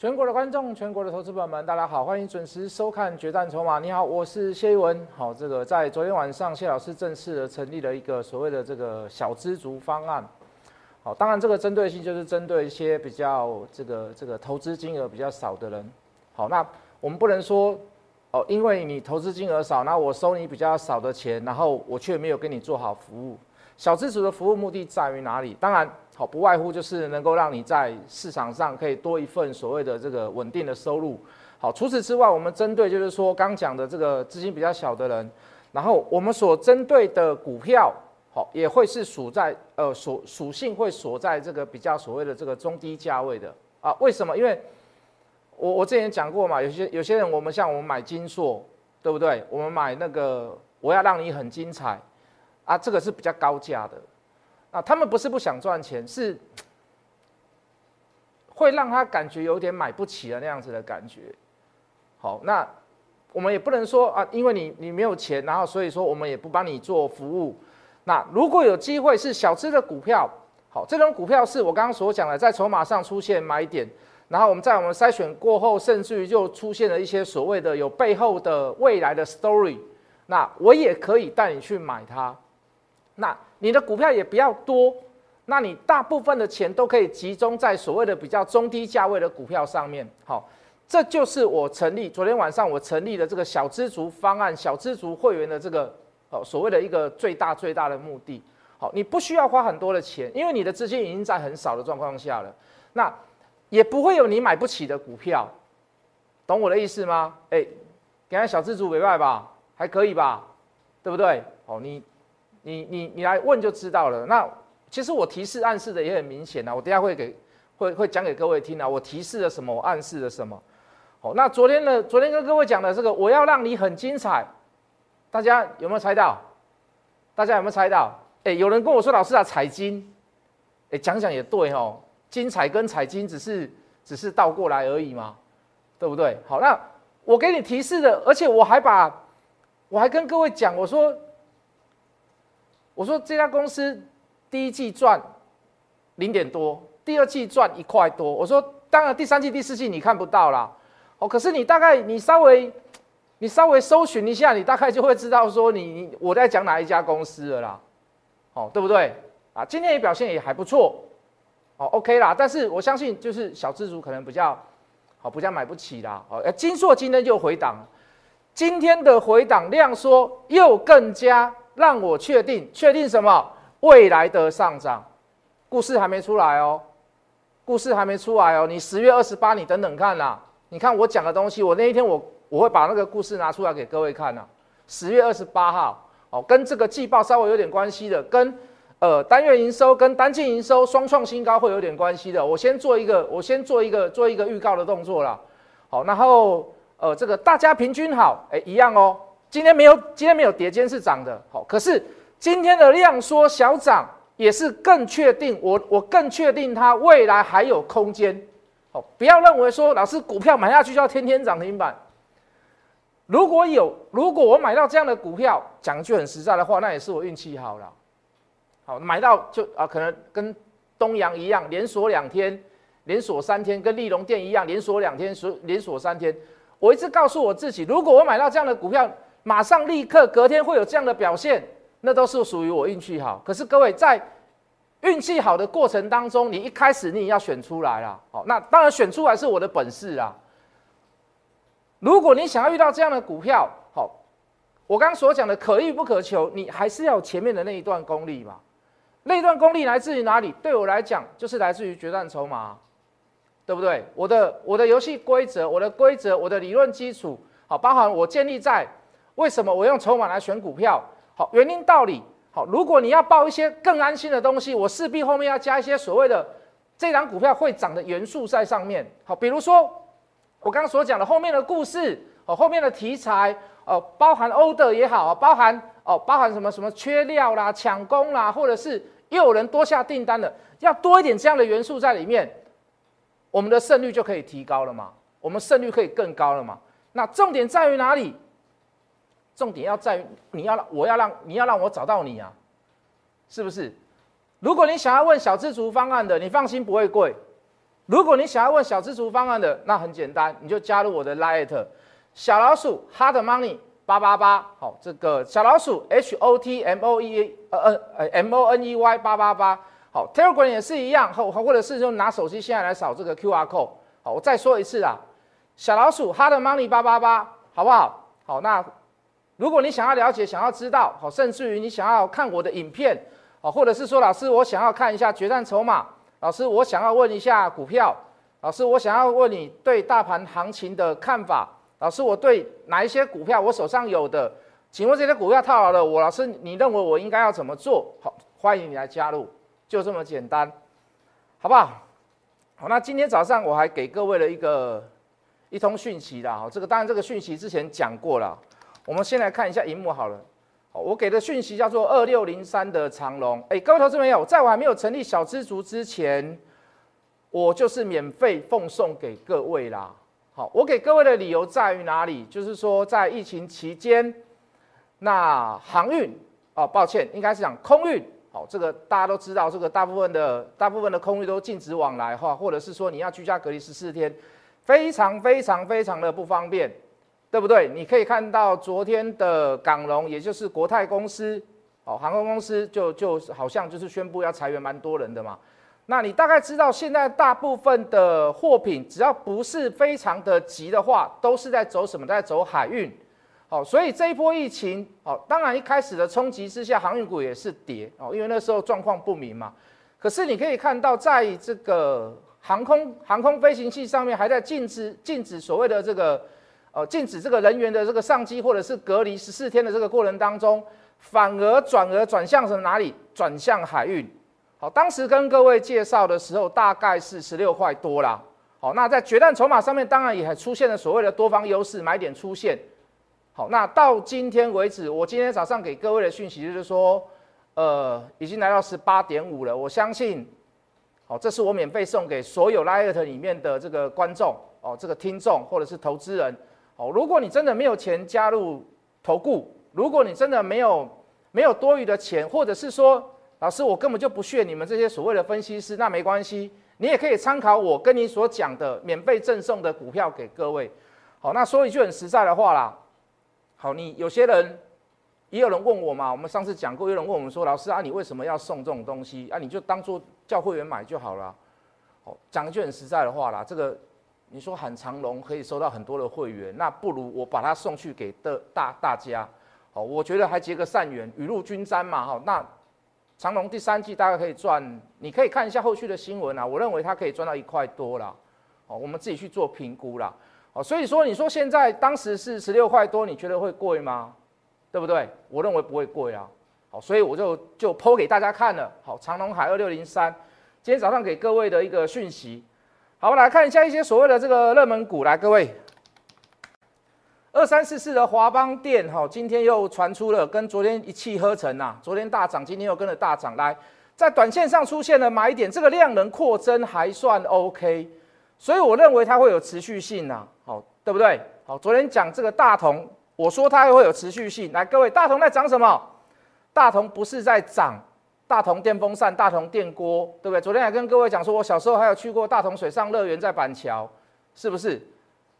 全国的观众，全国的投资朋友们，大家好，欢迎准时收看《决战筹码》。你好，我是谢一文。好，这个在昨天晚上，谢老师正式的成立了一个所谓的这个小资族方案。好，当然这个针对性就是针对一些比较这个这个投资金额比较少的人。好，那我们不能说哦，因为你投资金额少，那我收你比较少的钱，然后我却没有给你做好服务。小资族的服务目的在于哪里？当然，好不外乎就是能够让你在市场上可以多一份所谓的这个稳定的收入。好，除此之外，我们针对就是说刚讲的这个资金比较小的人，然后我们所针对的股票，好也会是属在呃属属性会锁在这个比较所谓的这个中低价位的啊？为什么？因为我我之前讲过嘛，有些有些人我们像我们买金硕，对不对？我们买那个我要让你很精彩。啊，这个是比较高价的，啊，他们不是不想赚钱，是会让他感觉有点买不起的那样子的感觉。好，那我们也不能说啊，因为你你没有钱，然后所以说我们也不帮你做服务。那如果有机会是小资的股票，好，这种股票是我刚刚所讲的，在筹码上出现买点，然后我们在我们筛选过后，甚至于就出现了一些所谓的有背后的未来的 story，那我也可以带你去买它。那你的股票也比较多，那你大部分的钱都可以集中在所谓的比较中低价位的股票上面。好，这就是我成立昨天晚上我成立的这个小资族方案、小资族会员的这个哦所谓的一个最大最大的目的。好，你不需要花很多的钱，因为你的资金已经在很少的状况下了，那也不会有你买不起的股票，懂我的意思吗？哎，给下小资族委外吧，还可以吧，对不对？哦，你。你你你来问就知道了。那其实我提示暗示的也很明显啊，我等下会给会会讲给各位听啊。我提示了什么？我暗示了什么？好，那昨天呢？昨天跟各位讲的这个，我要让你很精彩，大家有没有猜到？大家有没有猜到？哎，有人跟我说老师啊，彩金，哎，讲讲也对哦，精彩跟彩金只是只是倒过来而已嘛，对不对？好，那我给你提示的，而且我还把我还跟各位讲，我说。我说这家公司第一季赚零点多，第二季赚一块多。我说当然第三季、第四季你看不到啦，哦，可是你大概你稍微你稍微搜寻一下，你大概就会知道说你你我在讲哪一家公司了啦，哦，对不对？啊，今天也表现也还不错，哦，OK 啦。但是我相信就是小资族可能比较好，比较买不起啦。哦，金硕今天就回档，今天的回档量缩又更加。让我确定，确定什么？未来的上涨，故事还没出来哦，故事还没出来哦。你十月二十八，你等等看啦。你看我讲的东西，我那一天我我会把那个故事拿出来给各位看呐。十月二十八号，哦，跟这个季报稍微有点关系的，跟呃单月营收跟单季营收双创新高会有点关系的。我先做一个，我先做一个做一个预告的动作啦。好，然后呃这个大家平均好，哎一样哦。今天没有，今天没有叠间是涨的，好，可是今天的量缩小涨也是更确定，我我更确定它未来还有空间，好，不要认为说老师股票买下去就要天天涨停板，如果有，如果我买到这样的股票，讲句很实在的话，那也是我运气好了，好，买到就啊，可能跟东阳一样，连锁两天，连锁三天，跟利隆店一样，连锁两天，锁连锁三天，我一直告诉我自己，如果我买到这样的股票。马上立刻隔天会有这样的表现，那都是属于我运气好。可是各位在运气好的过程当中，你一开始你也要选出来啦。好，那当然选出来是我的本事啊。如果你想要遇到这样的股票，好，我刚刚所讲的可遇不可求，你还是要前面的那一段功力嘛。那一段功力来自于哪里？对我来讲，就是来自于决战筹码，对不对？我的我的游戏规则，我的规则，我的理论基础，好，包含我建立在。为什么我用筹码来选股票？好，原因道理好。如果你要报一些更安心的东西，我势必后面要加一些所谓的这张股票会涨的元素在上面。好，比如说我刚刚所讲的后面的故事，哦，后面的题材，哦，包含 order 也好，包含哦，包含什么什么缺料啦、抢攻啦，或者是又有人多下订单的，要多一点这样的元素在里面，我们的胜率就可以提高了嘛？我们胜率可以更高了嘛？那重点在于哪里？重点要在于你要让我要让你要让我找到你啊，是不是？如果你想要问小资族方案的，你放心不会贵，如果你想要问小资族方案的，那很简单，你就加入我的 Lite 小老鼠 Hard Money 八八八，好，这个小老鼠 H O T M O E 呃呃呃 M O N E Y 八八八，好，Telegram 也是一样，或或者是就拿手机现在来扫这个 QR code，好，我再说一次啊，小老鼠 Hard Money 八八八，好不好？好，那如果你想要了解、想要知道，好，甚至于你想要看我的影片，好，或者是说老师我想要看一下决战筹码。老师，我想要问一下股票。老师，我想要问你对大盘行情的看法。老师，我对哪一些股票我手上有的，请问这些股票套牢了，我老师你认为我应该要怎么做？好，欢迎你来加入，就这么简单，好不好？好，那今天早上我还给各位了一个一通讯息的，哈，这个当然这个讯息之前讲过了，我们先来看一下荧幕好了。我给的讯息叫做二六零三的长龙，哎，各位投资朋友，在我还没有成立小资族之前，我就是免费奉送给各位啦。好，我给各位的理由在于哪里？就是说，在疫情期间，那航运哦，抱歉，应该是讲空运。好，这个大家都知道，这个大部分的大部分的空运都禁止往来哈，或者是说你要居家隔离十四天，非常非常非常的不方便。对不对？你可以看到昨天的港龙，也就是国泰公司，哦，航空公司就就好像就是宣布要裁员蛮多人的嘛。那你大概知道现在大部分的货品，只要不是非常的急的话，都是在走什么？在走海运。好，所以这一波疫情，哦，当然一开始的冲击之下，航运股也是跌哦，因为那时候状况不明嘛。可是你可以看到，在这个航空航空飞行器上面，还在禁止禁止所谓的这个。哦，禁止这个人员的这个上机或者是隔离十四天的这个过程当中，反而转而转向什哪里？转向海运。好，当时跟各位介绍的时候，大概是十六块多啦。好，那在决战筹码上面，当然也还出现了所谓的多方优势买点出现。好，那到今天为止，我今天早上给各位的讯息就是说，呃，已经来到十八点五了。我相信，好，这是我免费送给所有 Light 里面的这个观众哦，这个听众或者是投资人。哦，如果你真的没有钱加入投顾，如果你真的没有没有多余的钱，或者是说，老师我根本就不屑你们这些所谓的分析师，那没关系，你也可以参考我跟你所讲的免费赠送的股票给各位。好，那说一句很实在的话啦，好，你有些人也有人问我嘛，我们上次讲过，有人问我们说，老师啊，你为什么要送这种东西啊？你就当做叫会员买就好了。好，讲一句很实在的话啦，这个。你说喊长龙可以收到很多的会员，那不如我把它送去给的大大家，好，我觉得还结个善缘，雨露均沾嘛，哈。那长龙第三季大概可以赚，你可以看一下后续的新闻啊，我认为它可以赚到一块多啦，哦，我们自己去做评估啦，哦，所以说你说现在当时是十六块多，你觉得会贵吗？对不对？我认为不会贵啊，好，所以我就就剖给大家看了，好，长隆海二六零三，今天早上给各位的一个讯息。好，我来看一下一些所谓的这个热门股，来各位，二三四四的华邦电，哈，今天又传出了跟昨天一气呵成呐，昨天大涨，今天又跟着大涨，来，在短线上出现了买点，这个量能扩增还算 OK，所以我认为它会有持续性呐，好，对不对？好，昨天讲这个大同，我说它会有持续性，来，各位，大同在涨什么？大同不是在涨。大同电风扇、大同电锅，对不对？昨天还跟各位讲说，我小时候还有去过大同水上乐园，在板桥，是不是？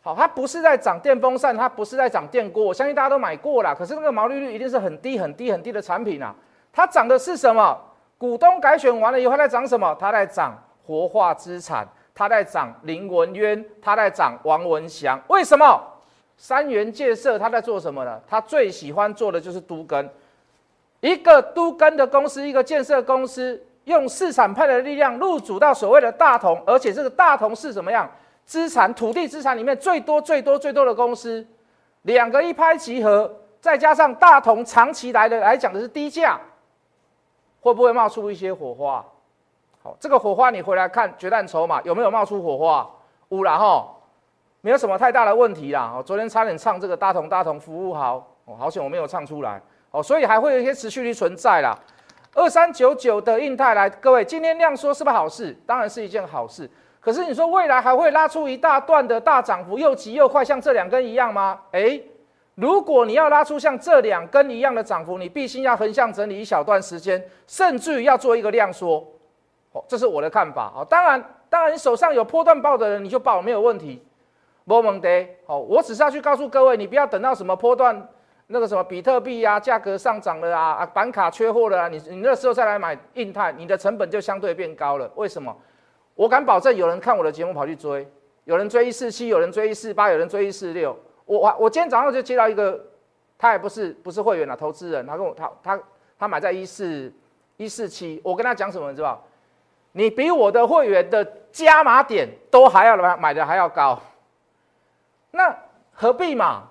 好，它不是在涨电风扇，它不是在涨电锅，我相信大家都买过了。可是那个毛利率一定是很低、很低、很低的产品啊。它涨的是什么？股东改选完了以后，它在涨什么？它在涨活化资产，它在涨林文渊，它在涨王文祥。为什么？三元建设它在做什么呢？它最喜欢做的就是都根。一个都跟的公司，一个建设公司，用市场派的力量入主到所谓的大同，而且这个大同是怎么样？资产土地资产里面最多最多最多的公司，两个一拍即合，再加上大同长期来的来讲的是低价，会不会冒出一些火花？好，这个火花你回来看决战筹码有没有冒出火花？污染哈，没有什么太大的问题啦。我昨天差点唱这个大同大同服务好，哦，好险我没有唱出来。哦，所以还会有一些持续力存在啦。二三九九的印泰来，各位今天量缩是不是好事？当然是一件好事。可是你说未来还会拉出一大段的大涨幅，又急又快，像这两根一样吗？诶，如果你要拉出像这两根一样的涨幅，你必须要横向整理一小段时间，甚至于要做一个量缩。哦，这是我的看法。哦，当然当然你手上有波段报的人，你就报没有问题。不蒙的，哦，我只是要去告诉各位，你不要等到什么波段那个什么比特币啊，价格上涨了啊，啊，板卡缺货了啊，你你那时候再来买硬泰，你的成本就相对变高了。为什么？我敢保证，有人看我的节目跑去追，有人追一四七，有人追一四八，有人追一四六。我我我今天早上就接到一个，他也不是不是会员啊，投资人，他跟我他他他买在一四一四七，我跟他讲什么，你知道？你比我的会员的加码点都还要买买的还要高。那何必嘛？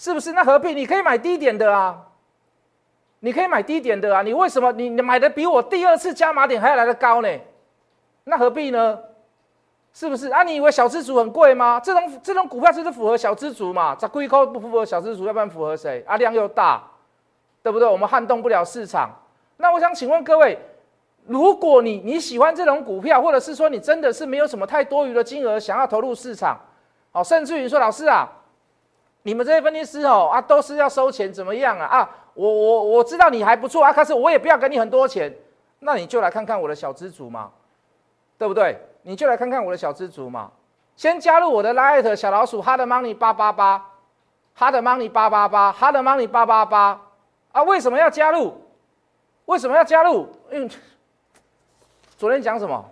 是不是？那何必？你可以买低点的啊，你可以买低点的啊。你为什么你你买的比我第二次加码点还要来的高呢？那何必呢？是不是啊？你以为小资族很贵吗？这种这种股票就是符合小资族嘛？咋贵扣不符合小资族？要不然符合谁？啊，量又大，对不对？我们撼动不了市场。那我想请问各位，如果你你喜欢这种股票，或者是说你真的是没有什么太多余的金额想要投入市场？哦，甚至于说老师啊，你们这些分析师哦啊，都是要收钱怎么样啊啊？我我我知道你还不错啊，可是我也不要给你很多钱，那你就来看看我的小资族嘛，对不对？你就来看看我的小资族嘛，先加入我的 Light 小老鼠 Hard Money 八八八，Hard Money 八八八，Hard Money 八八八啊？为什么要加入？为什么要加入？因为 昨天讲什么？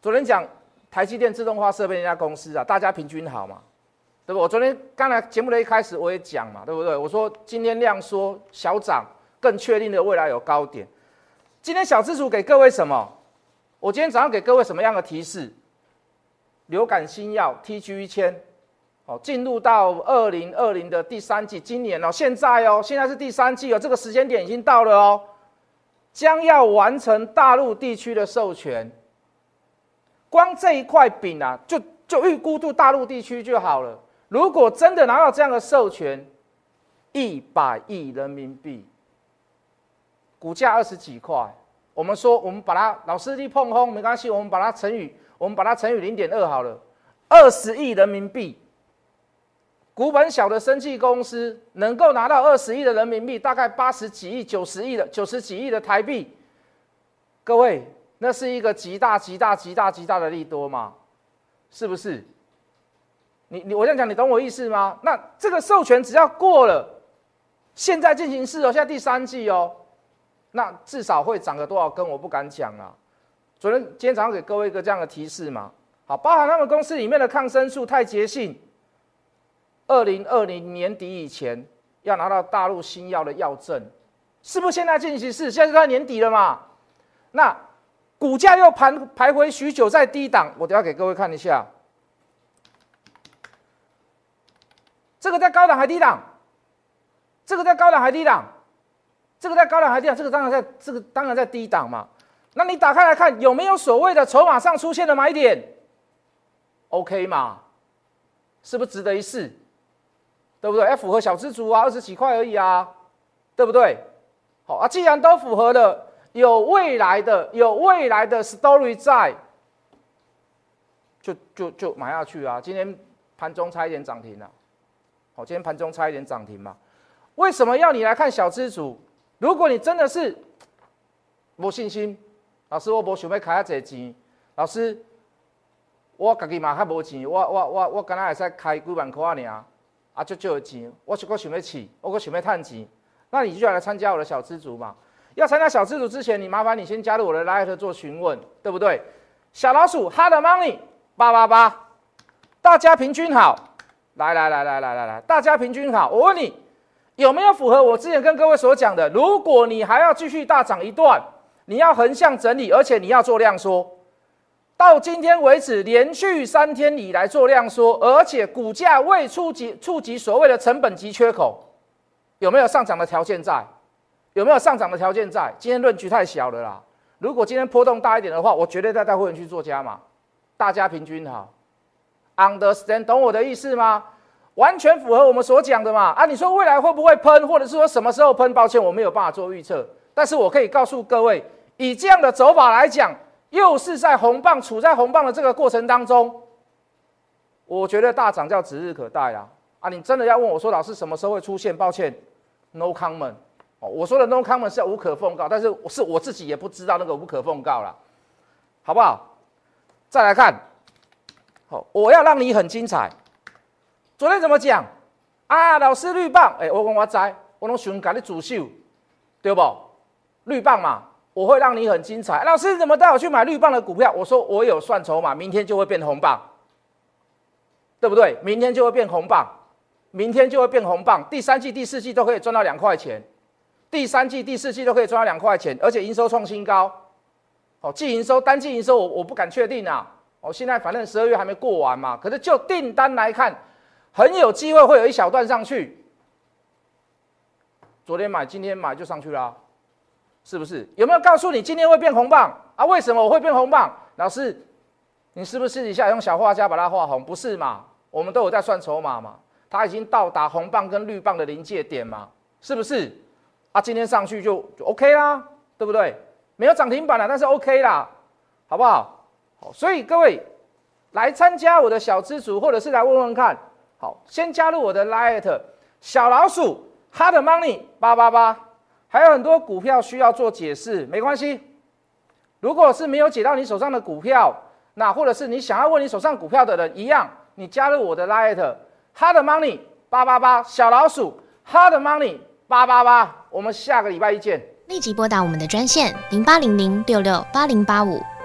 昨天讲。台积电自动化设备那家公司啊，大家平均好嘛，对不？我昨天刚才节目的一开始我也讲嘛，对不对？我说今天量缩小涨，更确定的未来有高点。今天小资主给各位什么？我今天早上给各位什么样的提示？流感新药 TG 一千，哦，进入到二零二零的第三季，今年哦，现在哦，现在是第三季哦，这个时间点已经到了哦，将要完成大陆地区的授权。光这一块饼啊，就就预估度大陆地区就好了。如果真的拿到这样的授权，一百亿人民币，股价二十几块，我们说我们把它老师一碰轰没关系，我们把它乘以我们把它乘以零点二好了，二十亿人民币，股本小的生技公司能够拿到二十亿的人民币，大概八十几亿、九十亿的九十几亿的台币，各位。那是一个极大、极大、极大、极大的利多吗？是不是？你你我这样讲，你懂我意思吗？那这个授权只要过了，现在进行式哦，现在第三季哦，那至少会涨个多少根？我不敢讲啊。昨天今天早上给各位一个这样的提示嘛，好，包含他们公司里面的抗生素泰捷信，二零二零年底以前要拿到大陆新药的药证，是不是现在进行式？现在是在年底了嘛？那。股价又盘徘徊许久在低档，我等下给各位看一下，这个在高档还低档，这个在高档还低档，这个在高档还低档，这个当然在这个当然在低档嘛。那你打开来看有没有所谓的筹码上出现的买点？OK 嘛？是不是值得一试？对不对？要符合小资族啊，二十几块而已啊，对不对？好啊，既然都符合了。有未来的，有未来的 story 在，就就就买下去啊！今天盘中差一点涨停了，好，今天盘中差一点涨停嘛？为什么要你来看小资主？如果你真的是没信心，老师我无想要开遐侪钱，老师我家己嘛较无钱，我我我我敢若会使开几万块尔，啊，足少的钱，我是搁想要试，我搁想要趁钱，那你就来参加我的小资主嘛。要参加小资组之前，你麻烦你先加入我的 Light 做询问，对不对？小老鼠 Hard Money 八八八，大家平均好，来来来来来来来，大家平均好。我问你，有没有符合我之前跟各位所讲的？如果你还要继续大涨一段，你要横向整理，而且你要做量缩，到今天为止连续三天以来做量缩，而且股价未触及触及所谓的成本级缺口，有没有上涨的条件在？有没有上涨的条件在？今天论据太小了啦。如果今天波动大一点的话，我绝对带带会员去做加码，大家平均好。Understand？懂我的意思吗？完全符合我们所讲的嘛。啊，你说未来会不会喷，或者是说什么时候喷？抱歉，我没有办法做预测。但是我可以告诉各位，以这样的走法来讲，又是在红棒处在红棒的这个过程当中，我觉得大涨叫指日可待啦。啊，你真的要问我说，老师什么时候会出现？抱歉，No comment。哦，我说的 no comment 是无可奉告，但是是我自己也不知道那个无可奉告了。好不好？再来看，好，我要让你很精彩。昨天怎么讲啊？老师绿棒，哎，我讲我知，我拢想给你主秀，对不？绿棒嘛，我会让你很精彩。老师怎么带我去买绿棒的股票？我说我有算筹码，明天就会变红棒，对不对？明天就会变红棒，明天就会变红棒。第三季、第四季都可以赚到两块钱，第三季、第四季都可以赚到两块钱，而且营收创新高。哦，季营收、单季营收，我我不敢确定啊。哦，现在反正十二月还没过完嘛，可是就订单来看，很有机会会有一小段上去。昨天买，今天买就上去了，是不是？有没有告诉你今天会变红棒啊？为什么我会变红棒？老师，你是不是私底下用小画家把它画红？不是嘛？我们都有在算筹码嘛，它已经到达红棒跟绿棒的临界点嘛，是不是？啊，今天上去就就 OK 啦，对不对？没有涨停板了，但是 OK 啦，好不好？好，所以各位来参加我的小资组，或者是来问问看。好，先加入我的 Light 小老鼠 Hard Money 八八八，还有很多股票需要做解释，没关系。如果是没有解到你手上的股票，那或者是你想要问你手上股票的人一样，你加入我的 Light Hard Money 八八八小老鼠 Hard Money 八八八，我们下个礼拜一见。立即拨打我们的专线零八零零六六八零八五